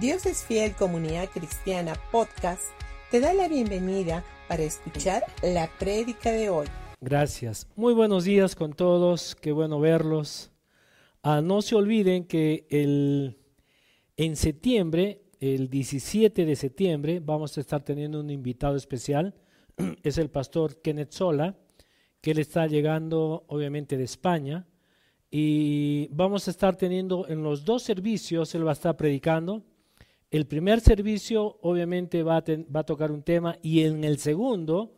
Dios es Fiel Comunidad Cristiana Podcast te da la bienvenida para escuchar la prédica de hoy. Gracias. Muy buenos días con todos. Qué bueno verlos. Ah, no se olviden que el, en septiembre, el 17 de septiembre, vamos a estar teniendo un invitado especial. Es el pastor Kenneth Sola, que él está llegando obviamente de España. Y vamos a estar teniendo en los dos servicios, él va a estar predicando el primer servicio obviamente va a, va a tocar un tema y en el segundo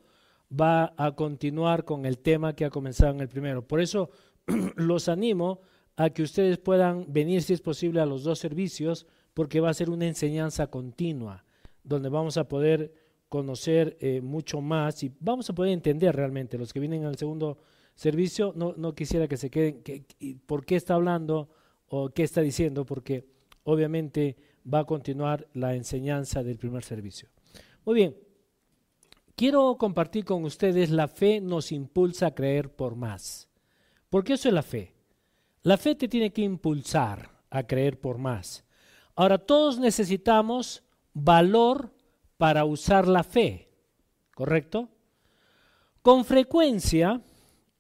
va a continuar con el tema que ha comenzado en el primero. Por eso los animo a que ustedes puedan venir si es posible a los dos servicios porque va a ser una enseñanza continua donde vamos a poder conocer eh, mucho más y vamos a poder entender realmente. Los que vienen al segundo servicio no, quisiera que se queden, que, ¿por qué está hablando o qué está diciendo? Porque obviamente va a continuar la enseñanza del primer servicio. Muy bien, quiero compartir con ustedes la fe nos impulsa a creer por más. Porque eso es la fe. La fe te tiene que impulsar a creer por más. Ahora, todos necesitamos valor para usar la fe, ¿correcto? Con frecuencia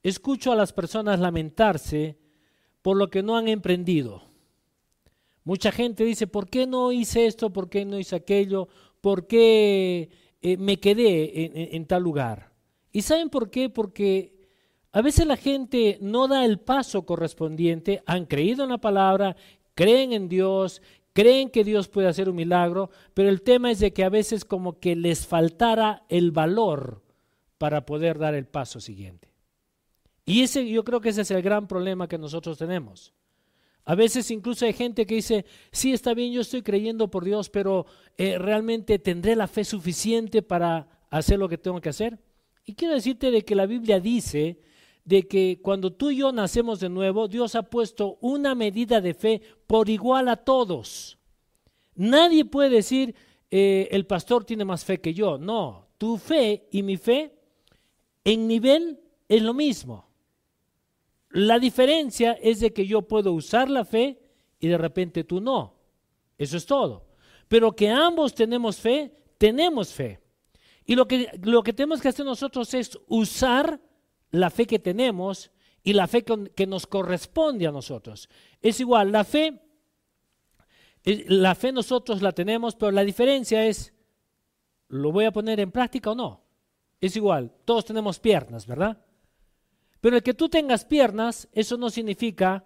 escucho a las personas lamentarse por lo que no han emprendido. Mucha gente dice, ¿por qué no hice esto? ¿Por qué no hice aquello? ¿Por qué eh, me quedé en, tal lugar? ¿Y saben por qué? Porque a veces la gente no da el paso correspondiente, han creído en la palabra, creen en Dios, creen que Dios puede hacer un milagro, pero el tema es de que a veces como que les faltara el valor para poder dar el paso siguiente. Y ese yo creo que ese es el gran problema que nosotros tenemos. A veces incluso hay gente que dice, sí, está bien, yo estoy creyendo por Dios, pero eh, realmente tendré la fe suficiente para hacer lo que tengo que hacer. Y quiero decirte de que la Biblia dice de que cuando tú y yo nacemos de nuevo, Dios ha puesto una medida de fe por igual a todos. Nadie puede decir, eh, el pastor tiene más fe que yo. No, tu fe y mi fe en nivel es lo mismo. La diferencia es de que yo puedo usar la fe y de repente tú no. Eso es todo. Pero que ambos tenemos fe, tenemos fe. Y lo que, lo que tenemos que hacer nosotros es usar la fe que tenemos y la fe que nos corresponde a nosotros. Es igual, la fe, la fe nosotros la tenemos, pero la diferencia es, ¿lo voy a poner en práctica o no? Es igual, todos tenemos piernas, ¿verdad? Pero el que tú tengas piernas, eso no significa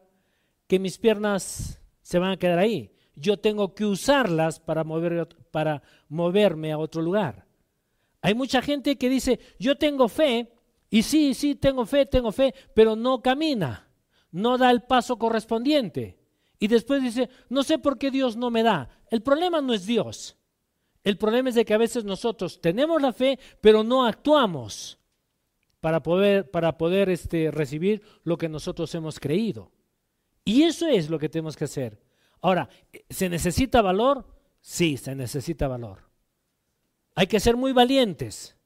que mis piernas se van a quedar ahí. Yo tengo que usarlas para, mover, para moverme a otro lugar. Hay mucha gente que dice, yo tengo fe, y sí, sí, tengo fe, tengo fe, pero no camina, no da el paso correspondiente. Y después dice, no sé por qué Dios no me da. El problema no es Dios. El problema es de que a veces nosotros tenemos la fe, pero no actuamos para poder, para poder este, recibir lo que nosotros hemos creído. Y eso es lo que tenemos que hacer. Ahora, ¿se necesita valor? Sí, se necesita valor. Hay que ser muy valientes.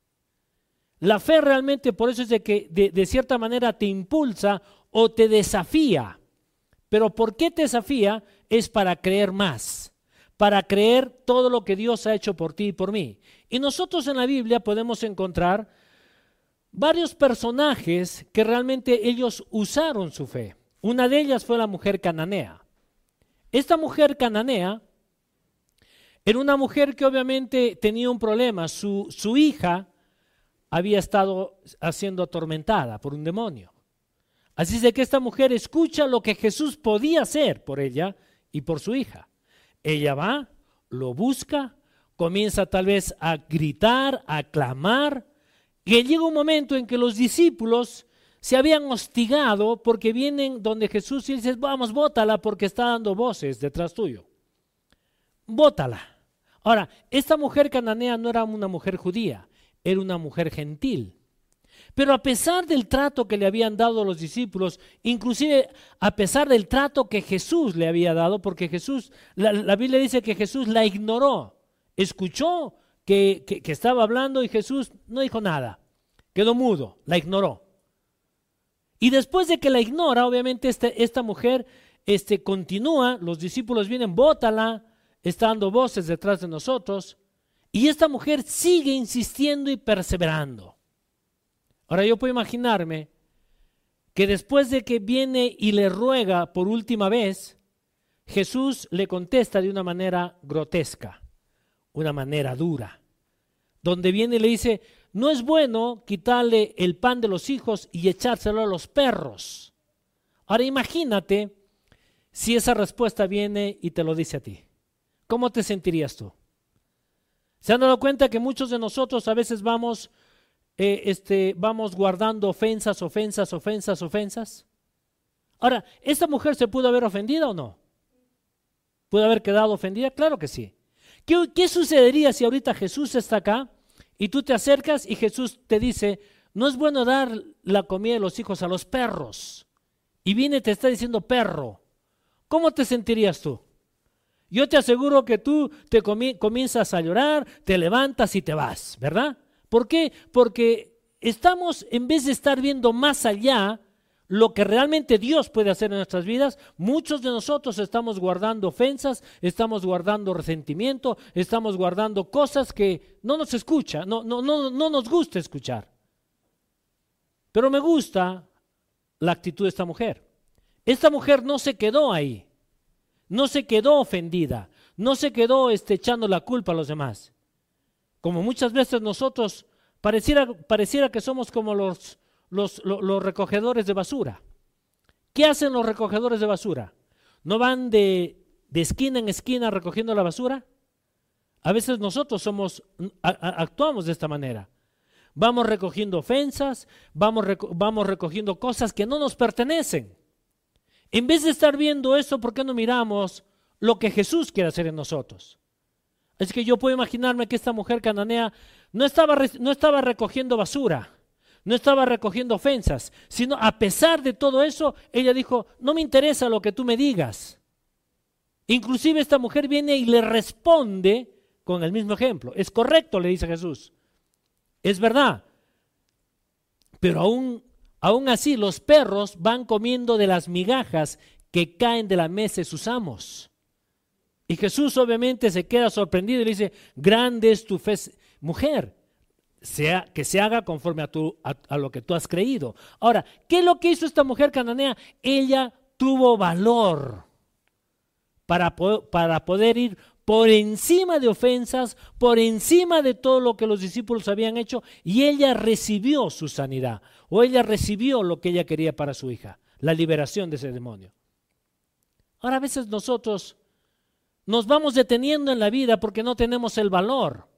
La fe realmente por eso es de que de, de cierta manera te impulsa o te desafía. Pero ¿por qué te desafía? Es para creer más, para creer todo lo que Dios ha hecho por ti y por mí. Y nosotros en la Biblia podemos encontrar varios personajes que realmente ellos usaron su fe. Una de ellas fue la mujer cananea. Esta mujer cananea era una mujer que obviamente tenía un problema. Su, su hija había estado siendo atormentada por un demonio. Así es de que esta mujer escucha lo que Jesús podía hacer por ella y por su hija. Ella va, lo busca, comienza tal vez a gritar, a clamar, que llega un momento en que los discípulos se habían hostigado porque vienen donde Jesús y dice, vamos, bótala porque está dando voces detrás tuyo. Bótala. Ahora, esta mujer cananea no era una mujer judía, era una mujer gentil. Pero a pesar del trato que le habían dado los discípulos, inclusive a pesar del trato que Jesús le había dado, porque Jesús, la Biblia dice que Jesús la ignoró, escuchó que, estaba hablando y Jesús no dijo nada, quedó mudo, la ignoró. Y después de que la ignora, obviamente este, esta mujer este, continúa, los discípulos vienen, bótala, está dando voces detrás de nosotros y esta mujer sigue insistiendo y perseverando. Ahora yo puedo imaginarme que después de que viene y le ruega por última vez, Jesús le contesta de una manera grotesca, una manera dura, donde viene y le dice, no es bueno quitarle el pan de los hijos y echárselo a los perros. Ahora imagínate si esa respuesta viene y te lo dice a ti. ¿Cómo te sentirías tú? ¿Se han dado cuenta que muchos de nosotros a veces vamos eh, este, vamos guardando ofensas, ofensas, ofensas, ofensas. Ahora, ¿esta mujer se pudo haber ofendido o no? ¿Pudo haber quedado ofendida? Claro que sí. ¿Qué, ¿Qué, sucedería si ahorita Jesús está acá y tú te acercas y Jesús te dice, no es bueno dar la comida de los hijos a los perros? Y viene y te está diciendo perro. ¿Cómo te sentirías tú? Yo te aseguro que tú te comienzas a llorar, te levantas y te vas, ¿verdad? ¿Por qué? Porque estamos, en vez de estar viendo más allá, lo que realmente Dios puede hacer en nuestras vidas, muchos de nosotros estamos guardando ofensas, estamos guardando resentimiento, estamos guardando cosas que no nos escucha, no, no, no, no nos gusta escuchar. Pero me gusta la actitud de esta mujer. Esta mujer no se quedó ahí, no se quedó ofendida, no se quedó este, echando la culpa a los demás. Como muchas veces nosotros pareciera, pareciera que somos como los, los, recogedores de basura. ¿Qué hacen los recogedores de basura? ¿No van de, de esquina en esquina recogiendo la basura? A veces nosotros somos, actuamos de esta manera. Vamos recogiendo ofensas, vamos, vamos recogiendo cosas que no nos pertenecen. En vez de estar viendo eso, ¿por qué no miramos lo que Jesús quiere hacer en nosotros? Es que yo puedo imaginarme que esta mujer cananea no estaba, no estaba recogiendo basura, no estaba recogiendo ofensas, sino a pesar de todo eso, ella dijo, no me interesa lo que tú me digas. Inclusive esta mujer viene y le responde con el mismo ejemplo. Es correcto, le dice Jesús. Es verdad. Pero aún, aún así los perros van comiendo de las migajas que caen de la mesa de sus amos. Y Jesús obviamente se queda sorprendido y le dice, grande es tu fe, mujer, sea, que se haga conforme a, tu, a, lo que tú has creído. Ahora, ¿qué es lo que hizo esta mujer cananea? Ella tuvo valor para, para poder ir por encima de ofensas, por encima de todo lo que los discípulos habían hecho, y ella recibió su sanidad, o ella recibió lo que ella quería para su hija, la liberación de ese demonio. Ahora a veces nosotros nos vamos deteniendo en la vida porque no tenemos el valor.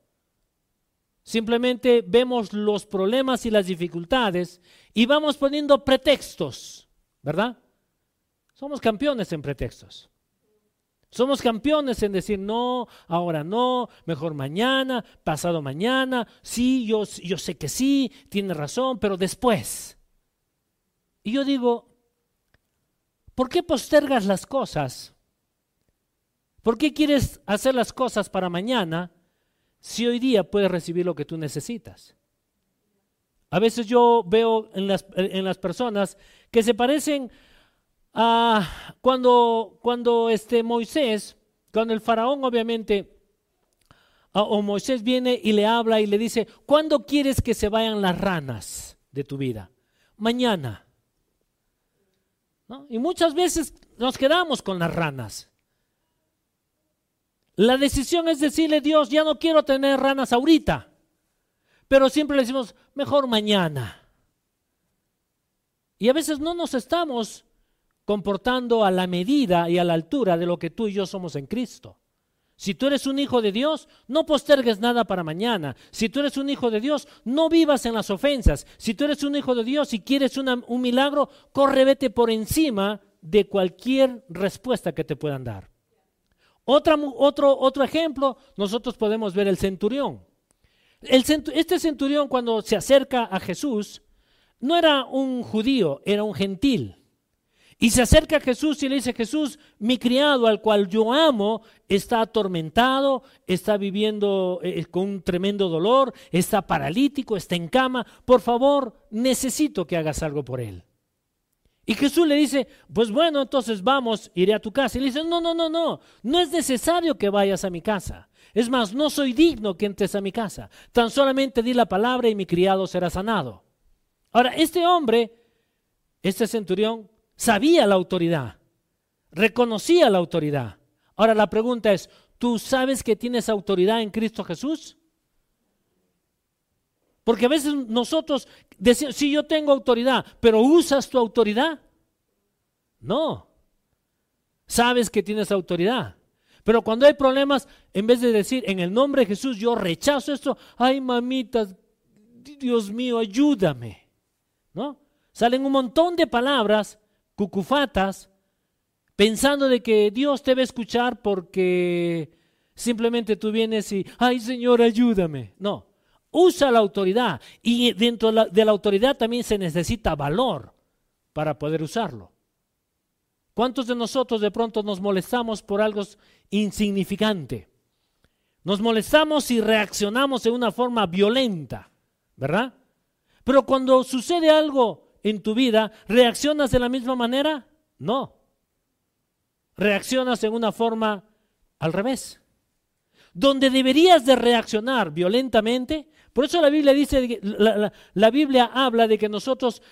Simplemente vemos los problemas y las dificultades y vamos poniendo pretextos, ¿verdad? Somos campeones en pretextos. Somos campeones en decir no, ahora no, mejor mañana, pasado mañana, sí, yo, yo sé que sí, tiene razón, pero después. Y yo digo, ¿por qué postergas las cosas ¿Por qué quieres hacer las cosas para mañana si hoy día puedes recibir lo que tú necesitas? A veces yo veo en las, en las personas que se parecen a cuando, cuando este Moisés, cuando el faraón obviamente, o Moisés viene y le habla y le dice, ¿cuándo quieres que se vayan las ranas de tu vida? Mañana. Y muchas veces nos quedamos con las ranas. La decisión es decirle, Dios, ya no quiero tener ranas ahorita, pero siempre le decimos, mejor mañana. Y a veces no nos estamos comportando a la medida y a la altura de lo que tú y yo somos en Cristo. Si tú eres un hijo de Dios, no postergues nada para mañana. Si tú eres un hijo de Dios, no vivas en las ofensas. Si tú eres un hijo de Dios y quieres un milagro, corre, vete por encima de cualquier respuesta que te puedan dar otro, otro ejemplo, nosotros podemos ver el centurión. este centurión cuando se acerca a Jesús, no era un judío, era un gentil. Y se acerca a Jesús y le dice, Jesús, mi criado al cual yo amo, está atormentado, está viviendo eh, con un tremendo dolor, está paralítico, está en cama, por favor, necesito que hagas algo por él. Y Jesús le dice, pues bueno, entonces vamos, iré a tu casa. Y le dice, no, no, no, no, no es necesario que vayas a mi casa. Es más, no soy digno que entres a mi casa. Tan solamente di la palabra y mi criado será sanado. Ahora, este hombre, este centurión, sabía la autoridad, reconocía la autoridad. Ahora la pregunta es, ¿tú sabes que tienes autoridad en Cristo Jesús? Porque a veces nosotros decimos, sí, yo tengo autoridad, pero ¿usas tu autoridad? No. Sabes que tienes autoridad. Pero cuando hay problemas, en vez de decir, en el nombre de Jesús, yo rechazo esto, ay mamita, Dios mío, ayúdame. ¿No? Salen un montón de palabras, cucufatas, pensando de que Dios te va a escuchar porque simplemente tú vienes y, ay Señor, ayúdame. No, usa la autoridad y dentro de la autoridad también se necesita valor para poder usarlo. ¿Cuántos de nosotros de pronto nos molestamos por algo insignificante? Nos molestamos y reaccionamos de una forma violenta, ¿verdad? Pero cuando sucede algo en tu vida, ¿reaccionas de la misma manera? No. Reaccionas en una forma al revés. Donde deberías de reaccionar violentamente, por eso la Biblia dice, la, Biblia habla de que nosotros,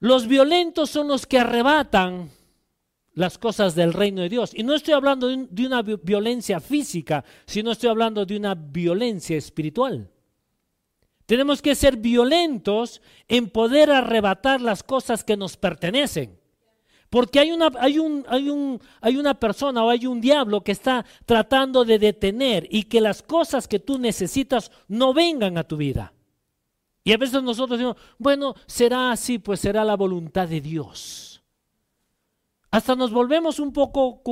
los violentos son los que arrebatan las cosas del reino de Dios. Y no estoy hablando de una violencia física, sino estoy hablando de una violencia espiritual. Tenemos que ser violentos en poder arrebatar las cosas que nos pertenecen. Porque hay una, hay, un, hay, un, hay una persona o hay un diablo que está tratando de detener y que las cosas que tú necesitas no vengan a tu vida. Y a veces nosotros decimos, bueno, será así, pues será la voluntad de Dios. Hasta nos volvemos un poco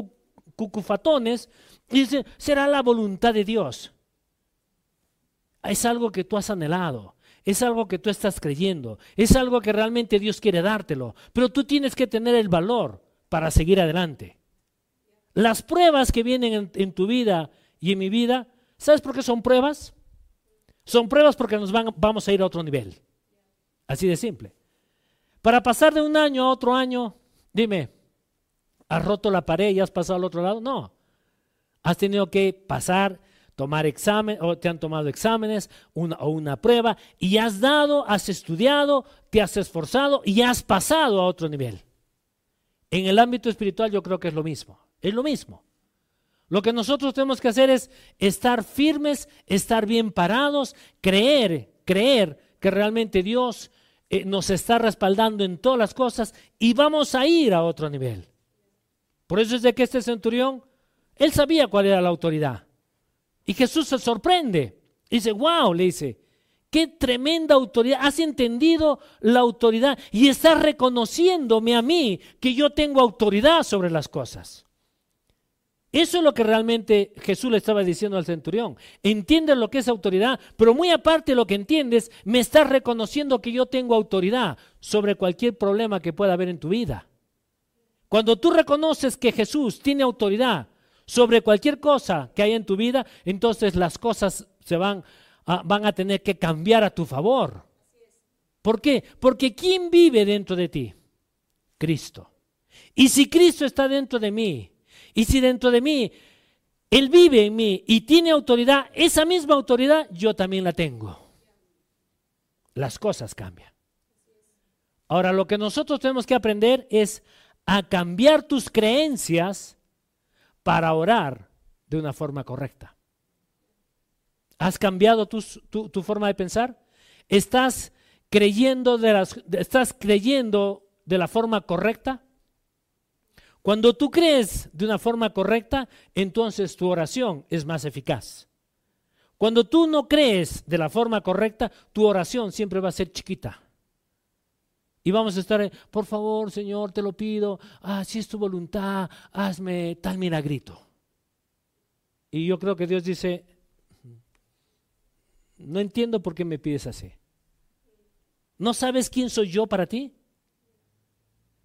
cucufatones y dicen, será la voluntad de Dios. Es algo que tú has anhelado es algo que tú estás creyendo, es algo que realmente Dios quiere dártelo, pero tú tienes que tener el valor para seguir adelante. Las pruebas que vienen en, tu vida y en mi vida, ¿sabes por qué son pruebas? Son pruebas porque nos vamos a ir a otro nivel. Así de simple. Para pasar de un año a otro año, dime, ¿has roto la pared y has pasado al otro lado? No. Has tenido que pasar tomar examen o te han tomado exámenes una, o una prueba y has dado, has estudiado, te has esforzado y has pasado a otro nivel. En el ámbito espiritual yo creo que es lo mismo, es lo mismo. Lo que nosotros tenemos que hacer es estar firmes, estar bien parados, creer, creer que realmente Dios eh, nos está respaldando en todas las cosas y vamos a ir a otro nivel. Por eso es de que este centurión, él sabía cuál era la autoridad. Y Jesús se sorprende. Dice, wow, le dice, qué tremenda autoridad. Has entendido la autoridad y estás reconociéndome a mí que yo tengo autoridad sobre las cosas. Eso es lo que realmente Jesús le estaba diciendo al centurión. Entiendes lo que es autoridad, pero muy aparte de lo que entiendes, me estás reconociendo que yo tengo autoridad sobre cualquier problema que pueda haber en tu vida. Cuando tú reconoces que Jesús tiene autoridad sobre cualquier cosa que haya en tu vida, entonces las cosas se van a, van a tener que cambiar a tu favor. ¿Por qué? Porque ¿quién vive dentro de ti? Cristo. Y si Cristo está dentro de mí, y si dentro de mí Él vive en mí y tiene autoridad, esa misma autoridad yo también la tengo. Las cosas cambian. Ahora, lo que nosotros tenemos que aprender es a cambiar tus creencias para orar de una forma correcta. ¿Has cambiado tu, forma de pensar? ¿Estás creyendo de, las, ¿Estás creyendo de la forma correcta? Cuando tú crees de una forma correcta, entonces tu oración es más eficaz. Cuando tú no crees de la forma correcta, tu oración siempre va a ser chiquita. Y vamos a estar, por favor, Señor, te lo pido, ah, si es tu voluntad, hazme tal milagrito. Y yo creo que Dios dice, no entiendo por qué me pides así. ¿No sabes quién soy yo para ti?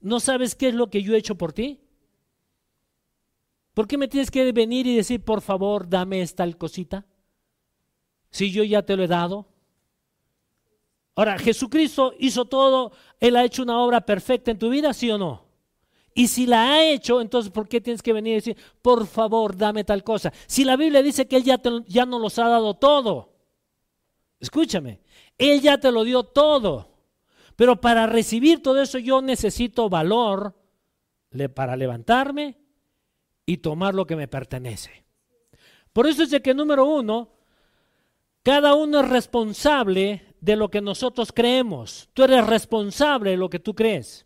¿No sabes qué es lo que yo he hecho por ti? ¿Por qué me tienes que venir y decir, por favor, dame esta cosita? Si yo ya te lo he dado. Ahora, Jesucristo hizo todo, Él ha hecho una obra perfecta en tu vida, ¿sí o no? Y si la ha hecho, entonces ¿por qué tienes que venir y decir, por favor, dame tal cosa? Si la Biblia dice que Él ya, te, ya no los ha dado todo. Escúchame, Él ya te lo dio todo. Pero para recibir todo eso yo necesito valor para levantarme y tomar lo que me pertenece. Por eso es de que número uno, cada uno es responsable de lo que nosotros creemos. Tú eres responsable de lo que tú crees.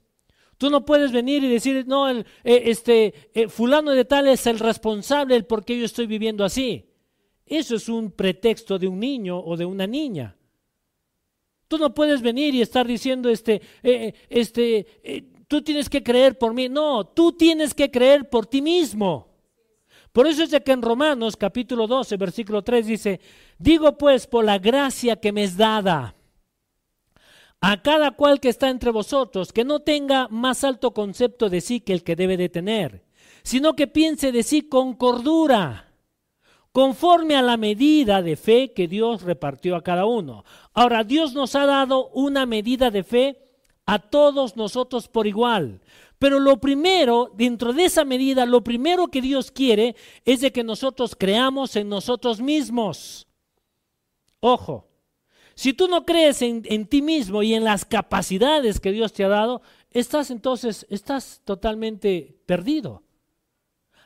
Tú no puedes venir y decir, no, el, eh, este, eh, fulano de tal es el responsable del por qué yo estoy viviendo así. Eso es un pretexto de un niño o de una niña. Tú no puedes venir y estar diciendo, este, eh, este, tú tienes que creer por mí. No, tú tienes que creer por ti mismo. Por eso es de que en Romanos capítulo 12, versículo 3 dice, digo pues por la gracia que me es dada a cada cual que está entre vosotros, que no tenga más alto concepto de sí que el que debe de tener, sino que piense de sí con cordura, conforme a la medida de fe que Dios repartió a cada uno. Ahora, Dios nos ha dado una medida de fe a todos nosotros por igual. Pero lo primero, dentro de esa medida, lo primero que Dios quiere es de que nosotros creamos en nosotros mismos. Ojo, si tú no crees en, en, ti mismo y en las capacidades que Dios te ha dado, estás entonces, estás totalmente perdido.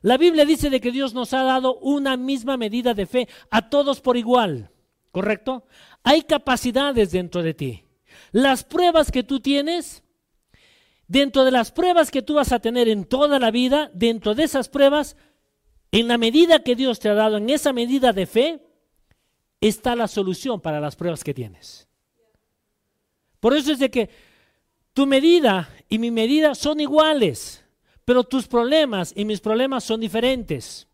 La Biblia dice de que Dios nos ha dado una misma medida de fe a todos por igual, ¿correcto? Hay capacidades dentro de ti. Las pruebas que tú tienes, dentro de las pruebas que tú vas a tener en toda la vida, dentro de esas pruebas, en la medida que Dios te ha dado, en esa medida de fe, está la solución para las pruebas que tienes. Por eso es de que tu medida y mi medida son iguales, pero tus problemas y mis problemas son diferentes.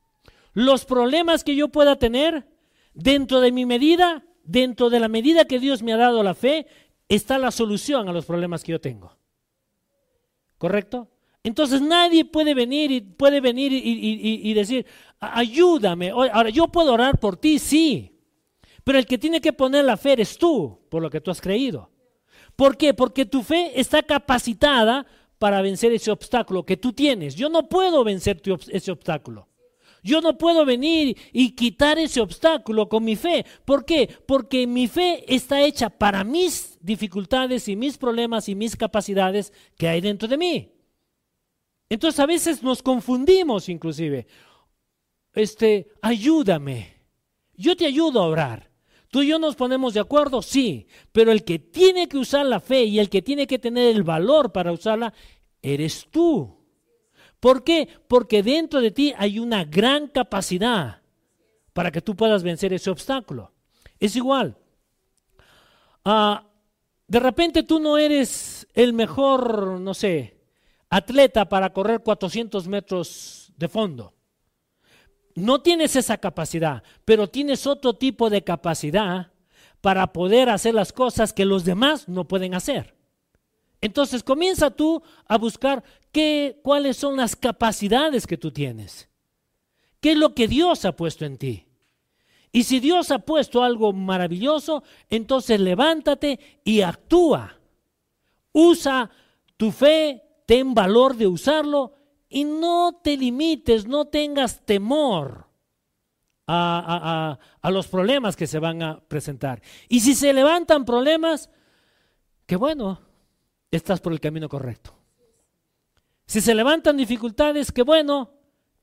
Los problemas que yo pueda tener dentro de mi medida, dentro de la medida que Dios me ha dado la fe, está la solución a los problemas que yo tengo. ¿Correcto? Entonces nadie puede venir y puede venir y, decir, ayúdame. Ahora, yo puedo orar por ti, sí. Pero el que tiene que poner la fe eres tú, por lo que tú has creído. ¿Por qué? Porque tu fe está capacitada para vencer ese obstáculo que tú tienes. Yo no puedo vencer ese obstáculo. Yo no puedo venir y quitar ese obstáculo con mi fe. ¿Por qué? Porque mi fe está hecha para mis dificultades y mis problemas y mis capacidades que hay dentro de mí. Entonces a veces nos confundimos inclusive. Este, ayúdame. Yo te ayudo a orar. ¿Tú y yo nos ponemos de acuerdo? Sí, pero el que tiene que usar la fe y el que tiene que tener el valor para usarla, eres tú. ¿Por qué? Porque dentro de ti hay una gran capacidad para que tú puedas vencer ese obstáculo. Es igual. Ah, de repente tú no eres el mejor, no sé, atleta para correr 400 metros de fondo. No tienes esa capacidad, pero tienes otro tipo de capacidad para poder hacer las cosas que los demás no pueden hacer. Entonces comienza tú a buscar qué, cuáles son las capacidades que tú tienes. ¿Qué es lo que Dios ha puesto en ti? Y si Dios ha puesto algo maravilloso, entonces levántate y actúa. Usa tu fe, ten valor de usarlo y no te limites, no tengas temor a, a, los problemas que se van a presentar. Y si se levantan problemas, qué bueno, estás por el camino correcto. Si se levantan dificultades, qué bueno,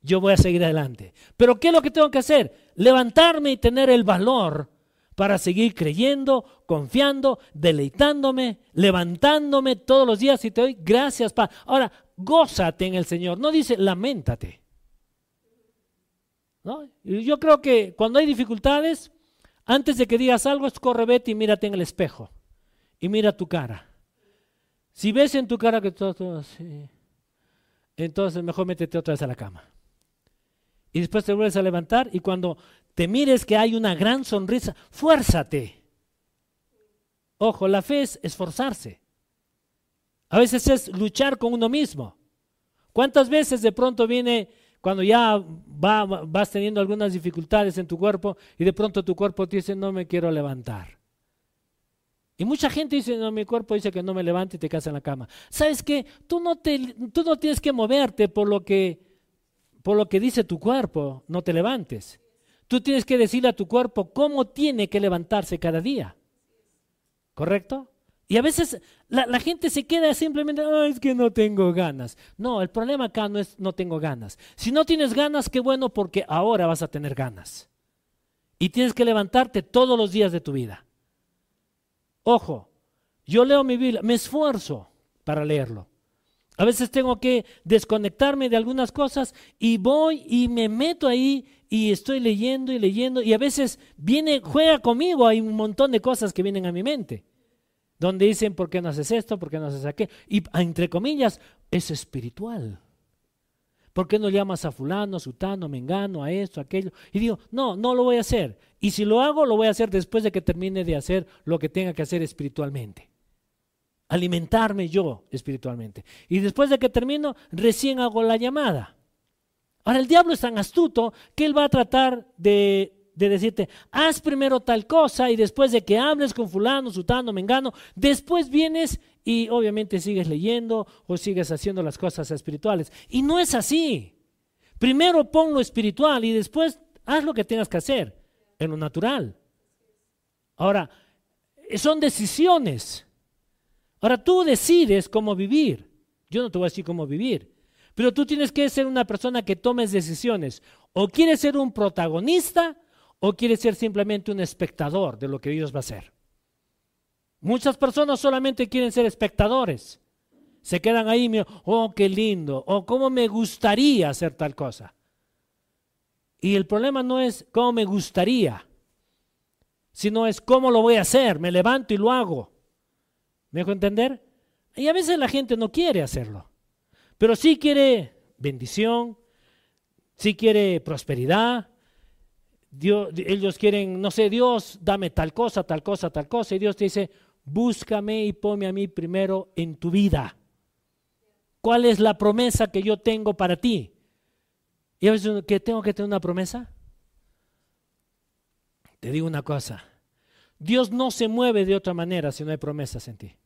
yo voy a seguir adelante. Pero ¿qué es lo que tengo que hacer? Levantarme y tener el valor para seguir creyendo, confiando, deleitándome, levantándome todos los días y te doy gracias, Padre. Ahora, gózate en el Señor. No dice lamentate. ¿No? yo creo que cuando hay dificultades, antes de que digas algo, corre, vete y mírate en el espejo. Y mira tu cara. Si ves en tu cara que todo, todo así, entonces mejor métete otra vez a la cama. Y después te vuelves a levantar y cuando te mires que hay una gran sonrisa, fuérzate. Ojo, la fe es esforzarse. A veces es luchar con uno mismo. ¿Cuántas veces de pronto viene cuando ya vas teniendo algunas dificultades en tu cuerpo y de pronto tu cuerpo te dice, no me quiero levantar? Y mucha gente dice, no, mi cuerpo dice que no me levante y te quedas en la cama. ¿Sabes qué? Tú no, te, tú no tienes que moverte por lo que, por lo que dice tu cuerpo, no te levantes. Tú tienes que decirle a tu cuerpo cómo tiene que levantarse cada día. ¿Correcto? Y a veces la, gente se queda simplemente, es que no tengo ganas. No, el problema acá no es no tengo ganas. Si no tienes ganas, qué bueno porque ahora vas a tener ganas. Y tienes que levantarte todos los días de tu vida. Ojo, yo leo mi Biblia, me esfuerzo para leerlo. A veces tengo que desconectarme de algunas cosas y voy y me meto ahí y estoy leyendo y leyendo y a veces viene, juega conmigo, hay un montón de cosas que vienen a mi mente, donde dicen, ¿por qué no haces esto? ¿Por qué no haces aquello? Y entre comillas, es espiritual. ¿Por qué no llamas a fulano, a sutano, mengano, a esto, a aquello? Y digo, no, no lo voy a hacer. Y si lo hago, lo voy a hacer después de que termine de hacer lo que tenga que hacer espiritualmente. Alimentarme yo espiritualmente. Y después de que termino, recién hago la llamada. Ahora el diablo es tan astuto que él va a tratar de, decirte, haz primero tal cosa y después de que hables con fulano, sutano, mengano, después vienes y obviamente sigues leyendo o sigues haciendo las cosas espirituales. Y no es así. Primero pon lo espiritual y después haz lo que tengas que hacer en lo natural. Ahora, son decisiones. Ahora tú decides cómo vivir. Yo no te voy a decir cómo vivir. Pero tú tienes que ser una persona que tomes decisiones. O quieres ser un protagonista o quieres ser simplemente un espectador de lo que Dios va a hacer. Muchas personas solamente quieren ser espectadores. Se quedan ahí, oh, qué lindo, o cómo me gustaría hacer tal cosa. Y el problema no es cómo me gustaría, sino es cómo lo voy a hacer. Me levanto y lo hago. ¿Me dejo entender? Y a veces la gente no quiere hacerlo. Pero sí quiere bendición, sí quiere prosperidad. ellos quieren, no sé, Dios, dame tal cosa, tal cosa, tal cosa. Y Dios te dice, búscame y ponme a mí primero en tu vida. ¿Cuál es la promesa que yo tengo para ti? Y a veces que tengo que tener una promesa. Te digo una cosa. Dios no se mueve de otra manera si no hay promesas en ti.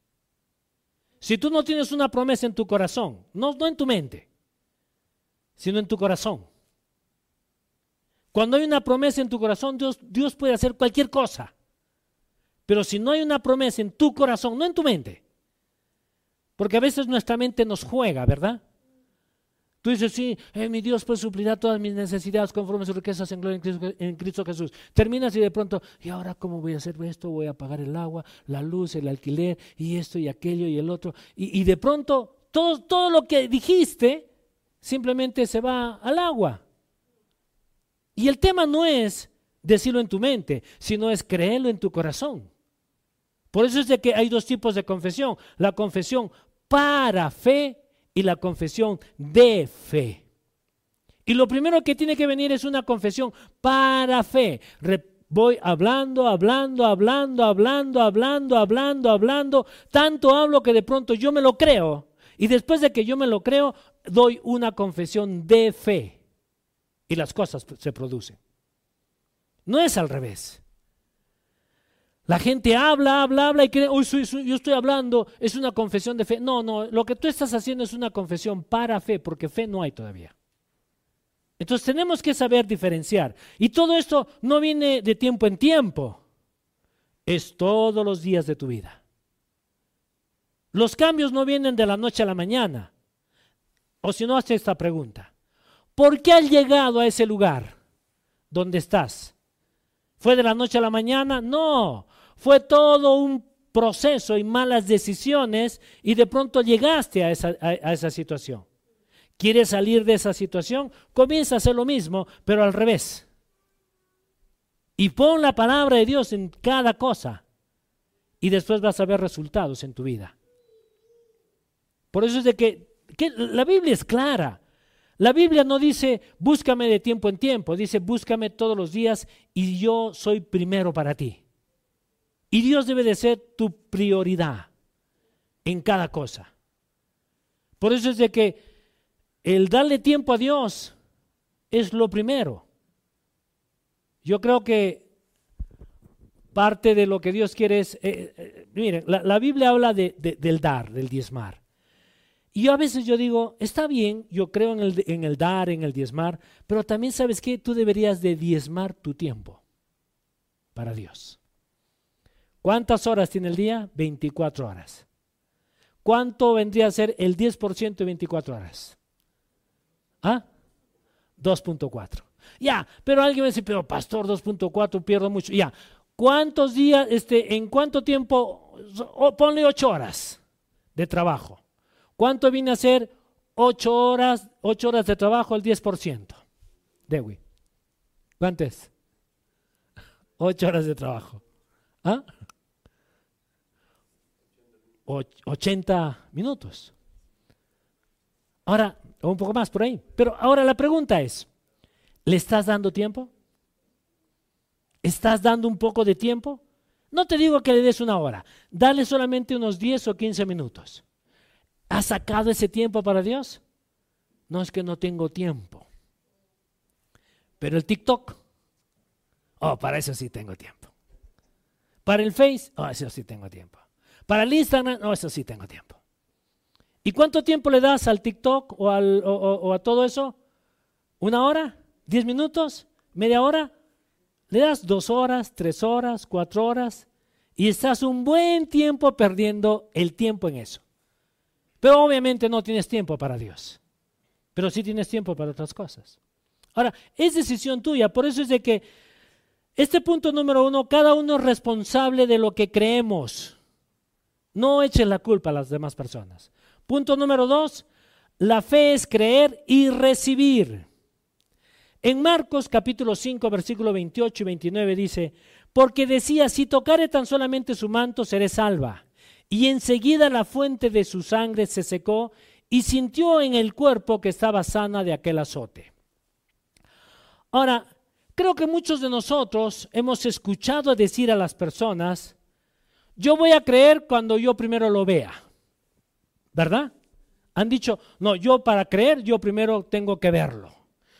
Si tú no tienes una promesa en tu corazón, no, no en tu mente, sino en tu corazón. Cuando hay una promesa en tu corazón, Dios, Dios puede hacer cualquier cosa. Pero si no hay una promesa en tu corazón, no en tu mente, porque a veces nuestra mente nos juega, ¿verdad? Tú dices, sí, eh, mi Dios pues suplirá todas mis necesidades conforme a sus riquezas en gloria en Cristo, Jesús. Terminas y de pronto, ¿y ahora cómo voy a hacer esto? Voy a pagar el agua, la luz, el alquiler, y esto y aquello y el otro. Y, de pronto, todo, todo lo que dijiste simplemente se va al agua. Y el tema no es decirlo en tu mente, sino es creerlo en tu corazón. Por eso es de que hay dos tipos de confesión. La confesión para fe y la confesión de fe. Y lo primero que tiene que venir es una confesión para fe. voy hablando, hablando, hablando, hablando, hablando, hablando, hablando. Tanto hablo que de pronto yo me lo creo. Y después de que yo me lo creo, doy una confesión de fe. Y las cosas se producen. No es al revés. La gente habla, habla, habla y cree, hoy yo estoy hablando, es una confesión de fe. No, no, lo que tú estás haciendo es una confesión para fe, porque fe no hay todavía. Entonces tenemos que saber diferenciar. Y todo esto no viene de tiempo en tiempo, es todos los días de tu vida. Los cambios no vienen de la noche a la mañana. O si no, hace esta pregunta. ¿Por qué has llegado a ese lugar donde estás? ¿Fue de la noche a la mañana? No, fue todo un proceso y malas decisiones y de pronto llegaste a esa, situación. ¿Quieres salir de esa situación? Comienza a hacer lo mismo, pero al revés. Y pon la palabra de Dios en cada cosa. Y después vas a ver resultados en tu vida. Por eso es de que, la Biblia es clara. La Biblia no dice búscame de tiempo en tiempo, dice búscame todos los días y yo soy primero para ti. Y Dios debe de ser tu prioridad en cada cosa. Por eso es de que el darle tiempo a Dios es lo primero. Yo creo que parte de lo que Dios quiere es, eh, eh, miren, la, Biblia habla del dar, del diezmar. Y yo a veces yo digo, está bien, yo creo en el, en el dar, en el diezmar, pero también sabes que tú deberías de diezmar tu tiempo para Dios. ¿Cuántas horas tiene el día? 24 horas. ¿Cuánto vendría a ser el 10% de 24 horas? ¿Ah? 2.4. Ya, pero alguien me dice, pero pastor, 2.4 pierdo mucho. Ya, ¿cuántos días, este, en cuánto tiempo? Ponle 8 horas de trabajo. ¿Cuánto viene a ser 8 horas, 8 horas de trabajo al 10%? Dewi. ¿Cuánto es? 8 horas de trabajo. ¿Ah? 80 minutos. Ahora, o un poco más por ahí. Pero ahora la pregunta es, ¿le estás dando tiempo? ¿Estás dando un poco de tiempo? No te digo que le des una hora, dale solamente unos 10 o 15 minutos. ¿Has sacado ese tiempo para Dios? No es que no tengo tiempo. Pero el TikTok, oh, para eso sí tengo tiempo. Para el Face, oh, eso sí tengo tiempo. Para el Instagram, no, eso sí tengo tiempo. ¿Y cuánto tiempo le das al TikTok o, o, a todo eso? ¿Una hora? ¿Diez minutos? ¿Media hora? Le das dos horas, tres horas, cuatro horas y estás un buen tiempo perdiendo el tiempo en eso. Pero obviamente no tienes tiempo para Dios. Pero sí tienes tiempo para otras cosas. Ahora, es decisión tuya. Por eso es de que este punto número uno, cada uno es responsable de lo que creemos. No eches la culpa a las demás personas. Punto número dos, la fe es creer y recibir. En Marcos capítulo 5, versículo 28 y 29 dice, porque decía, si tocare tan solamente su manto, seré salva. Y enseguida la fuente de su sangre se secó y sintió en el cuerpo que estaba sana de aquel azote. Ahora, creo que muchos de nosotros hemos escuchado decir a las personas, yo voy a creer cuando yo primero lo vea. ¿Verdad? Han dicho, no, yo para creer, yo primero tengo que verlo.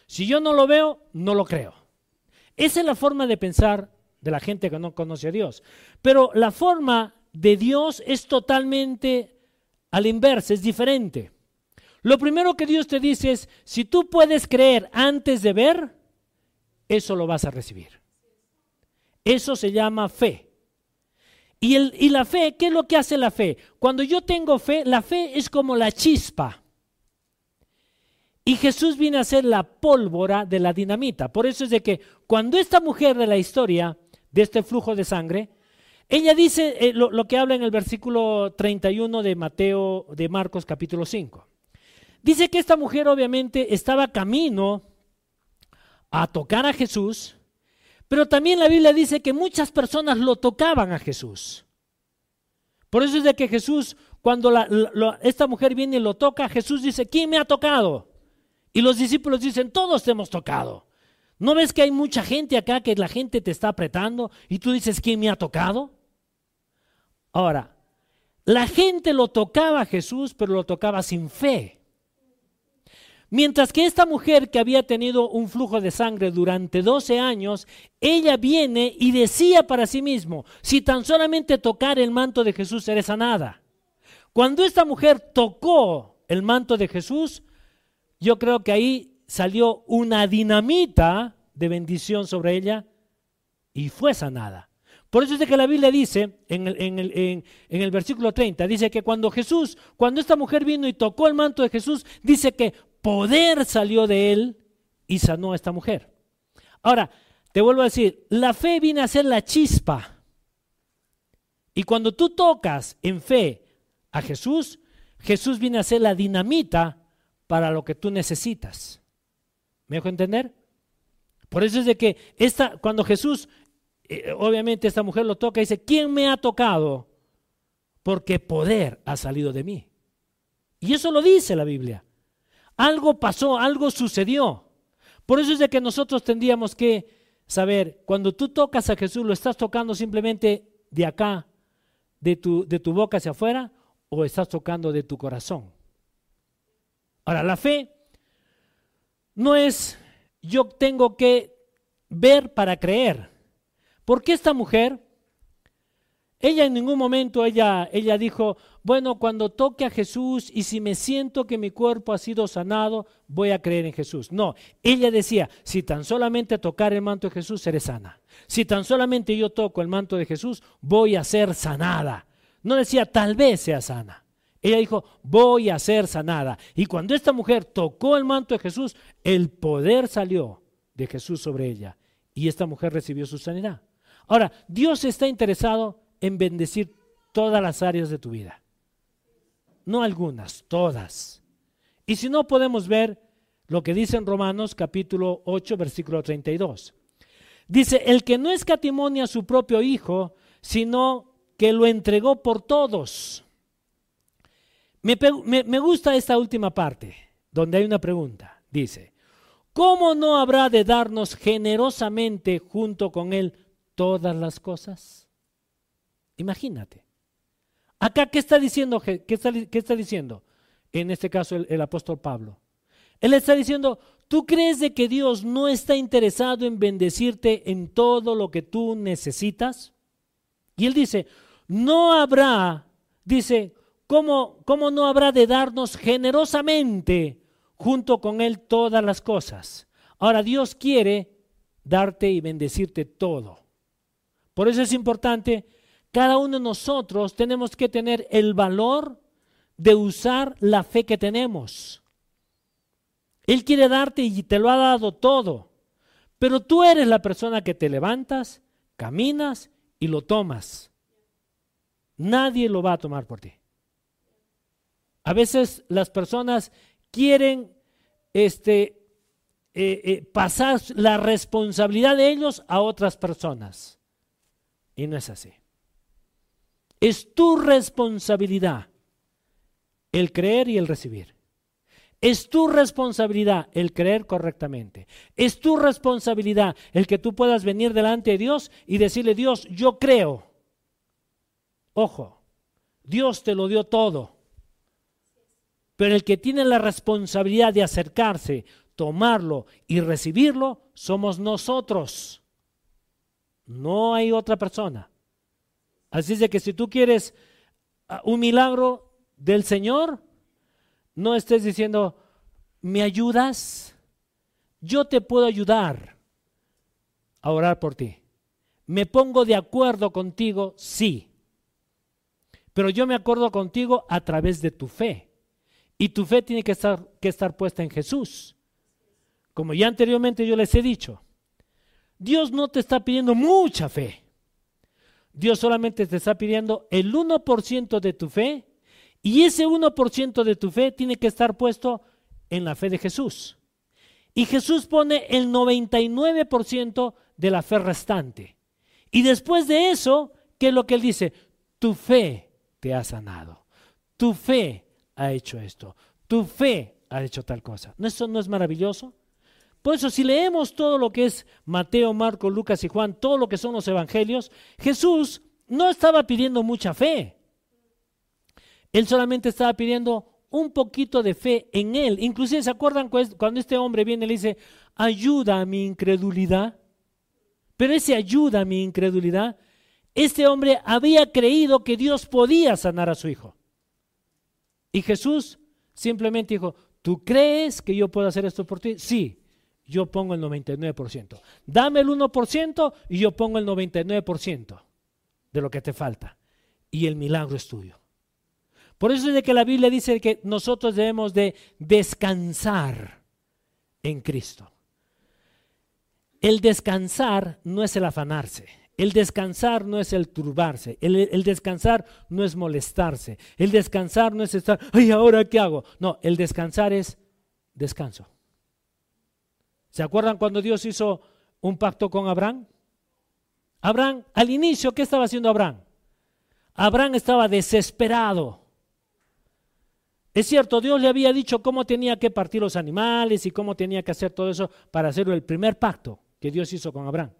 Si yo no lo veo, no lo creo. Esa es la forma de pensar de la gente que no conoce a Dios. Pero la forma de Dios es totalmente al inverso, es diferente. Lo primero que Dios te dice es, si tú puedes creer antes de ver, eso lo vas a recibir. Eso se llama fe. Y, la fe, ¿qué es lo que hace la fe? Cuando yo tengo fe, la fe es como la chispa. Y Jesús viene a ser la pólvora de la dinamita. Por eso es de que cuando esta mujer de la historia, de este flujo de sangre, ella dice eh, lo, lo, que habla en el versículo 31 de Mateo, de Marcos capítulo 5. Dice que esta mujer obviamente estaba camino a tocar a Jesús pero también la Biblia dice que muchas personas lo tocaban a Jesús. Por eso es de que Jesús, cuando esta mujer viene y lo toca, Jesús dice, ¿quién me ha tocado? Y los discípulos dicen, todos te hemos tocado. ¿No ves que hay mucha gente acá que la gente te está apretando y tú dices, ¿quién me ha tocado? Ahora, la gente lo tocaba a Jesús, pero lo tocaba sin fe. Mientras que esta mujer que había tenido un flujo de sangre durante 12 años, ella viene y decía para sí mismo, si tan solamente tocar el manto de Jesús seré sanada. Cuando esta mujer tocó el manto de Jesús, yo creo que ahí salió una dinamita de bendición sobre ella y fue sanada. Por eso es de que la Biblia dice, en el, en, el, en el, versículo 30, dice que cuando Jesús, cuando esta mujer vino y tocó el manto de Jesús, dice que poder salió de él y sanó a esta mujer. Ahora, te vuelvo a decir, la fe viene a ser la chispa. Y cuando tú tocas en fe a Jesús, Jesús viene a ser la dinamita para lo que tú necesitas. ¿Me dejo entender? Por eso es de que esta, cuando Jesús, eh, obviamente esta mujer lo toca, dice, ¿quién me ha tocado? Porque poder ha salido de mí. Y eso lo dice la Biblia. Algo pasó, algo sucedió. Por eso es de que nosotros tendríamos que saber, cuando tú tocas a Jesús, ¿lo estás tocando simplemente de acá, de tu, de tu boca hacia afuera, o estás tocando de tu corazón? Ahora, la fe no es yo tengo que ver para creer. Porque esta mujer, Ella en ningún momento, ella, ella dijo, bueno, cuando toque a Jesús y si me siento que mi cuerpo ha sido sanado, voy a creer en Jesús. No, ella decía, si tan solamente tocar el manto de Jesús, seré sana. Si tan solamente yo toco el manto de Jesús, voy a ser sanada. No decía, tal vez sea sana. Ella dijo, voy a ser sanada. Y cuando esta mujer tocó el manto de Jesús, el poder salió de Jesús sobre ella. Y esta mujer recibió su sanidad. Ahora, Dios está interesado en bendecir todas las áreas de tu vida. No algunas, todas. Y si no, podemos ver lo que dice en Romanos capítulo 8, versículo 32. Dice, el que no escatimonia a su propio Hijo, sino que lo entregó por todos. Me, me, gusta esta última parte, donde hay una pregunta. Dice, ¿cómo no habrá de darnos generosamente junto con Él todas las cosas? Imagínate. Acá, ¿qué está diciendo? ¿Qué está, diciendo? En este caso, el, el, apóstol Pablo. Él está diciendo, ¿tú crees de que Dios no está interesado en bendecirte en todo lo que tú necesitas? Y él dice, no habrá, dice, ¿cómo, cómo no habrá de darnos generosamente junto con Él todas las cosas? Ahora, Dios quiere darte y bendecirte todo. Por eso es importante cada uno de nosotros tenemos que tener el valor de usar la fe que tenemos. Él quiere darte y te lo ha dado todo, pero tú eres la persona que te levantas, caminas y lo tomas. Nadie lo va a tomar por ti. A veces las personas quieren este, eh, eh, pasar la responsabilidad de ellos a otras personas. Y no es así. Es tu responsabilidad el creer y el recibir. Es tu responsabilidad el creer correctamente. Es tu responsabilidad el que tú puedas venir delante de Dios y decirle, Dios, yo creo. Ojo, Dios te lo dio todo. Pero el que tiene la responsabilidad de acercarse, tomarlo y recibirlo, somos nosotros. No hay otra persona. Así es de que si tú quieres ah, un milagro del Señor, no estés diciendo, ¿me ayudas? Yo te puedo ayudar a orar por ti. Me pongo de acuerdo contigo, sí. Pero yo me acuerdo contigo a través de tu fe. Y tu fe tiene que estar, que estar puesta en Jesús. Como ya anteriormente yo les he dicho, Dios no te está pidiendo mucha fe. Dios solamente te está pidiendo el 1% de tu fe y ese 1% de tu fe tiene que estar puesto en la fe de Jesús. Y Jesús pone el 99% de la fe restante. Y después de eso, ¿qué es lo que él dice? Tu fe te ha sanado. Tu fe ha hecho esto. Tu fe ha hecho tal cosa. ¿No, ¿Eso no es maravilloso? Por eso, si leemos todo lo que es Mateo, Marco, Lucas y Juan, todo lo que son los evangelios, Jesús no estaba pidiendo mucha fe. Él solamente estaba pidiendo un poquito de fe en él. Inclusive, ¿se acuerdan cuando este hombre viene y le dice, ayuda a mi incredulidad? Pero ese ayuda a mi incredulidad, este hombre había creído que Dios podía sanar a su hijo. Y Jesús simplemente dijo, ¿tú crees que yo puedo hacer esto por ti? Sí yo pongo el 99%. Dame el 1% y yo pongo el 99% de lo que te falta. Y el milagro es tuyo. Por eso es de que la Biblia dice que nosotros debemos de descansar en Cristo. El descansar no es el afanarse. El descansar no es el turbarse. El, el, descansar no es molestarse. El descansar no es estar, ay, ahora qué hago. No, el descansar es descanso. ¿Se acuerdan cuando Dios hizo un pacto con Abraham? Abraham, al inicio, ¿qué estaba haciendo Abraham? Abraham estaba desesperado. Es cierto, Dios le había dicho cómo tenía que partir los animales y cómo tenía que hacer todo eso para hacer el primer pacto que Dios hizo con Abraham.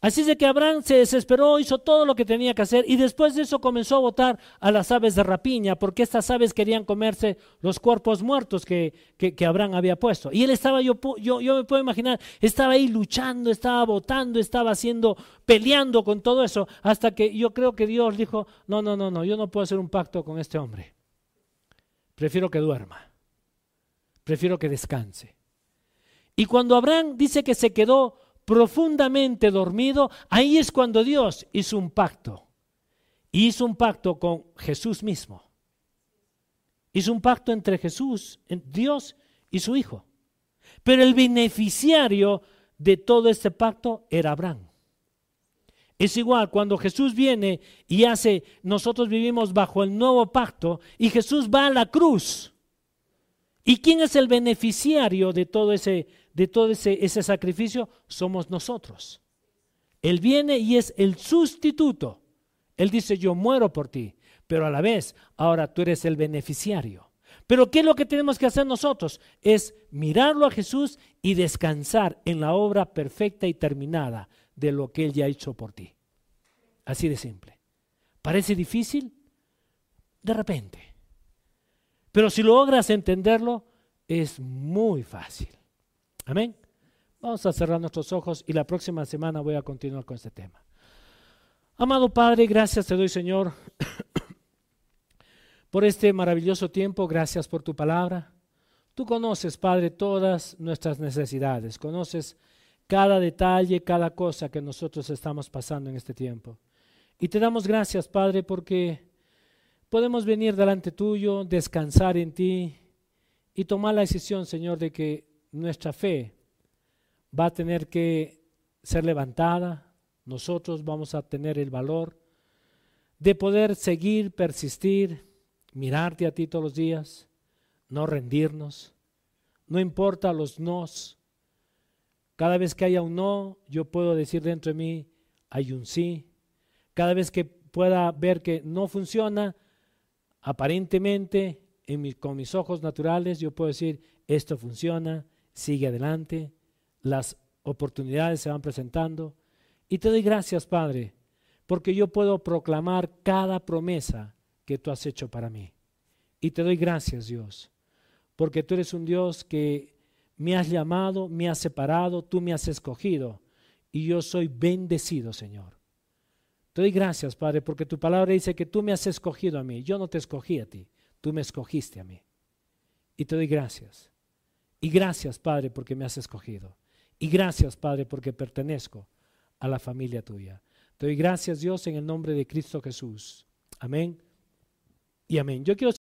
Así es de que Abraham se desesperó, hizo todo lo que tenía que hacer y después de eso comenzó a votar a las aves de rapiña porque estas aves querían comerse los cuerpos muertos que, que, Abraham había puesto. Y él estaba, yo, yo, yo me puedo imaginar, estaba ahí luchando, estaba votando, estaba haciendo, peleando con todo eso, hasta que yo creo que Dios dijo, no, no, no, no, yo no puedo hacer un pacto con este hombre. Prefiero que duerma, prefiero que descanse. Y cuando Abraham dice que se quedó profundamente dormido, ahí es cuando Dios hizo un pacto. Hizo un pacto con Jesús mismo. Hizo un pacto entre Jesús, Dios y su Hijo. Pero el beneficiario de todo este pacto era Abraham. Es igual cuando Jesús viene y hace, nosotros vivimos bajo el nuevo pacto y Jesús va a la cruz. ¿Y quién es el beneficiario de todo ese de todo ese, sacrificio somos nosotros. Él viene y es el sustituto. Él dice, yo muero por ti, pero a la vez, ahora tú eres el beneficiario. Pero ¿qué es lo que tenemos que hacer nosotros? Es mirarlo a Jesús y descansar en la obra perfecta y terminada de lo que Él ya ha hecho por ti. Así de simple. ¿Parece difícil? De repente. Pero si logras entenderlo, es muy fácil. Amén. Vamos a cerrar nuestros ojos y la próxima semana voy a continuar con este tema. Amado Padre, gracias te doy, Señor, por este maravilloso tiempo. Gracias por tu palabra. Tú conoces, Padre, todas nuestras necesidades. Conoces cada detalle, cada cosa que nosotros estamos pasando en este tiempo. Y te damos gracias, Padre, porque podemos venir delante tuyo, descansar en ti y tomar la decisión, Señor, de que nuestra fe va a tener que ser levantada, nosotros vamos a tener el valor de poder seguir, persistir, mirarte a ti todos los días, no rendirnos, no importa los nos. Cada vez que haya un no, yo puedo decir dentro de mí, hay un sí. Cada vez que pueda ver que no funciona, aparentemente, con mis ojos naturales, yo puedo decir, esto funciona, sigue adelante, las oportunidades se van presentando. Y te doy gracias, Padre, porque yo puedo proclamar cada promesa que tú has hecho para mí. Y te doy gracias, Dios, porque tú eres un Dios que me has llamado, me has separado, tú me has escogido, y yo soy bendecido, Señor. Te doy gracias, Padre, porque tu palabra dice que tú me has escogido a mí. Yo no te escogí a ti, tú me escogiste a mí. Y te doy gracias. Y gracias, Padre, porque me has escogido. Y gracias, Padre, porque pertenezco a la familia tuya. Te doy gracias, Dios, en el nombre de Cristo Jesús. Amén y amén. Yo quiero